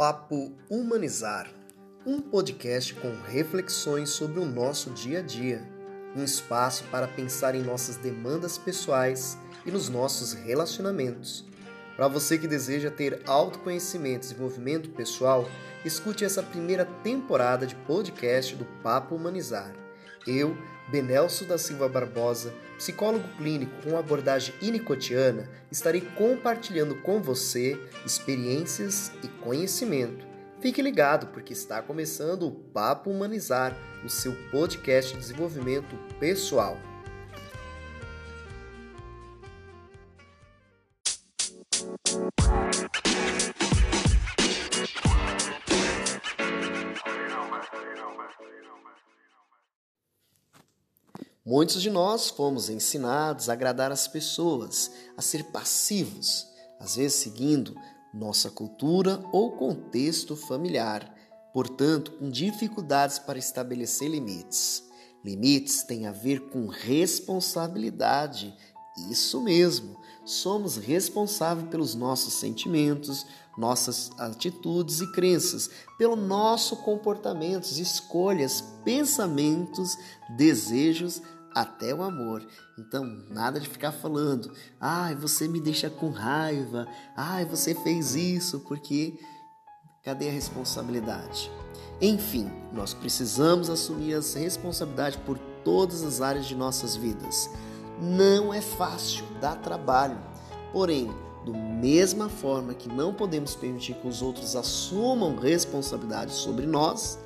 Papo Humanizar, um podcast com reflexões sobre o nosso dia a dia, um espaço para pensar em nossas demandas pessoais e nos nossos relacionamentos. Para você que deseja ter autoconhecimento e desenvolvimento pessoal, escute essa primeira temporada de podcast do Papo Humanizar. Eu, Benelso da Silva Barbosa, psicólogo clínico com abordagem inicotiana, estarei compartilhando com você experiências e conhecimento. Fique ligado porque está começando o Papo Humanizar, o seu podcast de desenvolvimento pessoal. Muitos de nós fomos ensinados a agradar as pessoas, a ser passivos, às vezes seguindo nossa cultura ou contexto familiar, portanto, com dificuldades para estabelecer limites. Limites têm a ver com responsabilidade. Isso mesmo, somos responsáveis pelos nossos sentimentos, nossas atitudes e crenças, pelo nosso comportamentos, escolhas, pensamentos, desejos, até o amor. Então, nada de ficar falando, ai, você me deixa com raiva, ai, você fez isso, porque cadê a responsabilidade? Enfim, nós precisamos assumir as responsabilidades por todas as áreas de nossas vidas. Não é fácil, dá trabalho. Porém, do mesma forma que não podemos permitir que os outros assumam responsabilidade sobre nós,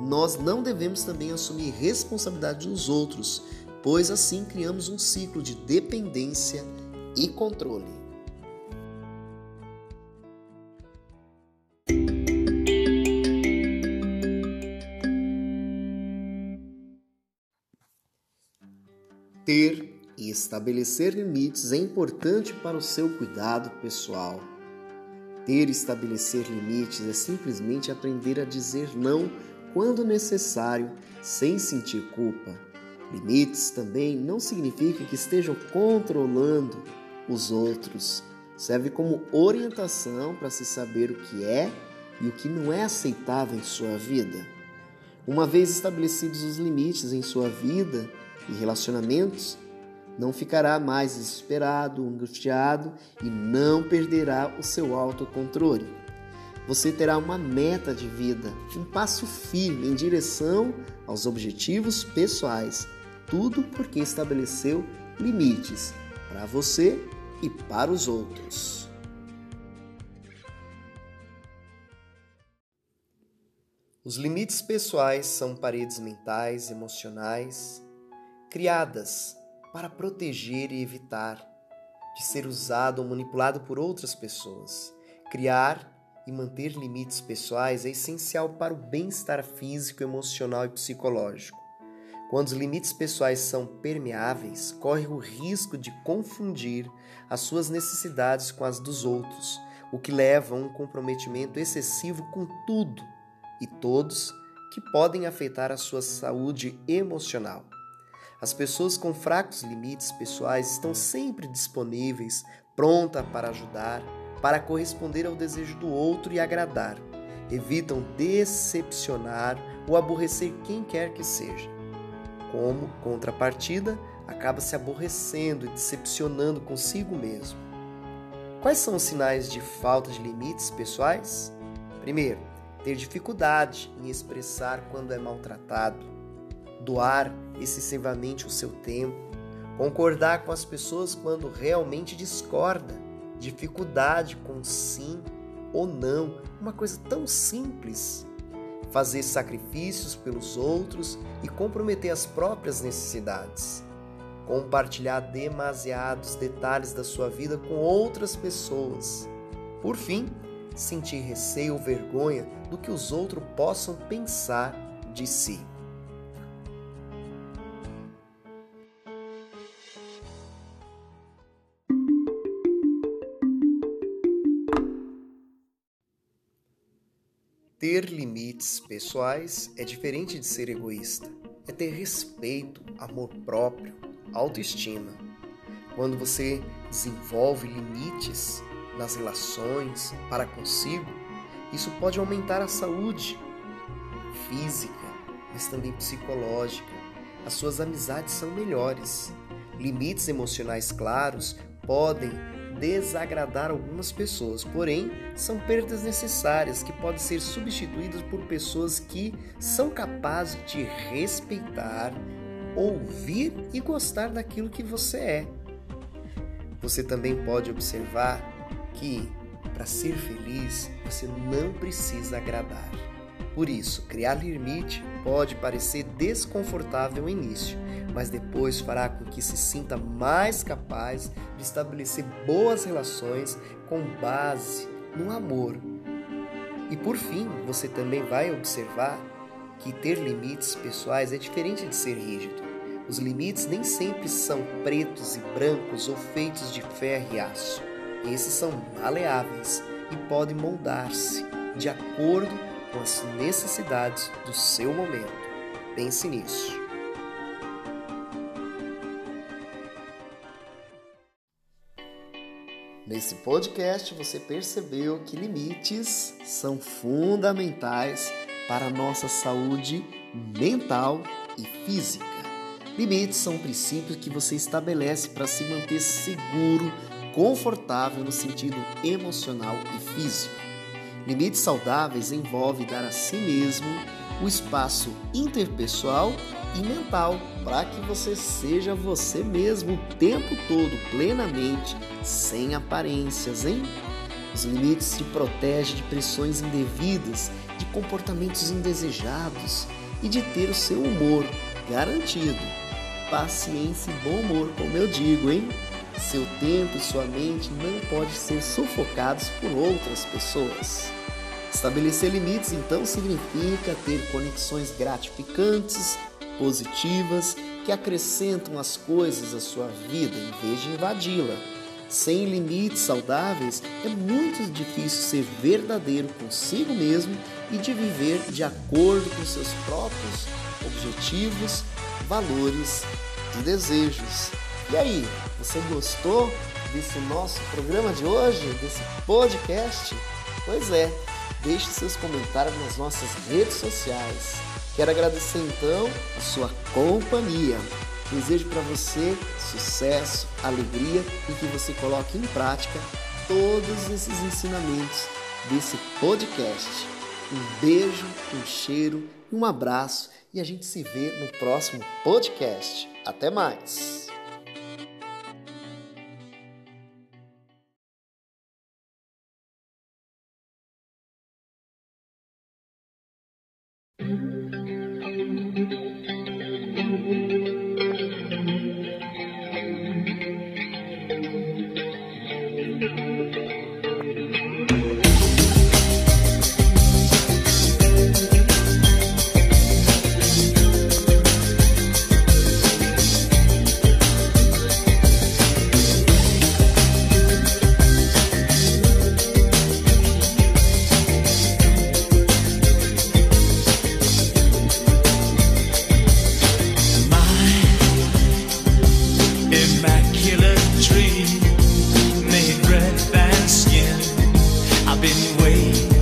nós não devemos também assumir responsabilidade dos outros, pois assim criamos um ciclo de dependência e controle. Ter estabelecer limites é importante para o seu cuidado pessoal. Ter e estabelecer limites é simplesmente aprender a dizer não quando necessário, sem sentir culpa. Limites também não significa que estejam controlando os outros. Serve como orientação para se saber o que é e o que não é aceitável em sua vida. Uma vez estabelecidos os limites em sua vida e relacionamentos, não ficará mais desesperado, angustiado e não perderá o seu autocontrole. Você terá uma meta de vida, um passo firme em direção aos objetivos pessoais tudo porque estabeleceu limites para você e para os outros. Os limites pessoais são paredes mentais, emocionais, criadas para proteger e evitar de ser usado ou manipulado por outras pessoas. Criar e manter limites pessoais é essencial para o bem-estar físico, emocional e psicológico. Quando os limites pessoais são permeáveis, corre o risco de confundir as suas necessidades com as dos outros, o que leva a um comprometimento excessivo com tudo e todos que podem afetar a sua saúde emocional. As pessoas com fracos limites pessoais estão sempre disponíveis, prontas para ajudar, para corresponder ao desejo do outro e agradar. Evitam decepcionar ou aborrecer quem quer que seja como contrapartida, acaba se aborrecendo e decepcionando consigo mesmo. Quais são os sinais de falta de limites pessoais? Primeiro, ter dificuldade em expressar quando é maltratado, doar excessivamente o seu tempo, concordar com as pessoas quando realmente discorda, dificuldade com sim ou não, uma coisa tão simples fazer sacrifícios pelos outros e comprometer as próprias necessidades. Compartilhar demasiados detalhes da sua vida com outras pessoas. Por fim, sentir receio ou vergonha do que os outros possam pensar de si. Ter limites pessoais é diferente de ser egoísta. É ter respeito, amor próprio, autoestima. Quando você desenvolve limites nas relações para consigo, Isso pode aumentar a saúde física, mas também psicológica. As suas amizades são melhores. Limites emocionais claros podem desagradar algumas pessoas, porém são perdas necessárias que podem ser substituídas por pessoas que são capazes de respeitar, ouvir e gostar daquilo que você é. Você também pode observar que para ser feliz você não precisa agradar. Por isso, criar limite pode parecer desconfortável no início, mas depois fará com que se sinta mais capaz de estabelecer boas relações com base no amor. E por fim, você também vai observar que ter limites pessoais é diferente de ser rígido. Os limites nem sempre são pretos e brancos ou feitos de ferro e aço. Esses são maleáveis e podem moldar-se de acordo com as necessidades do seu momento. Pense nisso. Nesse podcast você percebeu que limites são fundamentais para a nossa saúde mental e física. Limites são princípios que você estabelece para se manter seguro, confortável no sentido emocional e físico. Limites saudáveis envolve dar a si mesmo o espaço interpessoal e mental para que você seja você mesmo o tempo todo, plenamente, sem aparências, hein? Os limites te protegem de pressões indevidas, de comportamentos indesejados e de ter o seu humor garantido. Paciência e bom humor, como eu digo, hein? Seu tempo e sua mente não podem ser sufocados por outras pessoas. Estabelecer limites, então, significa ter conexões gratificantes, positivas, que acrescentam as coisas à sua vida em vez de invadi-la. Sem limites saudáveis, é muito difícil ser verdadeiro consigo mesmo e de viver de acordo com seus próprios objetivos, valores e desejos. E aí, você gostou desse nosso programa de hoje, desse podcast? Pois é, deixe seus comentários nas nossas redes sociais. Quero agradecer então a sua companhia. Desejo para você sucesso, alegria e que você coloque em prática todos esses ensinamentos desse podcast. Um beijo, um cheiro, um abraço e a gente se vê no próximo podcast. Até mais! Mm-hmm. me.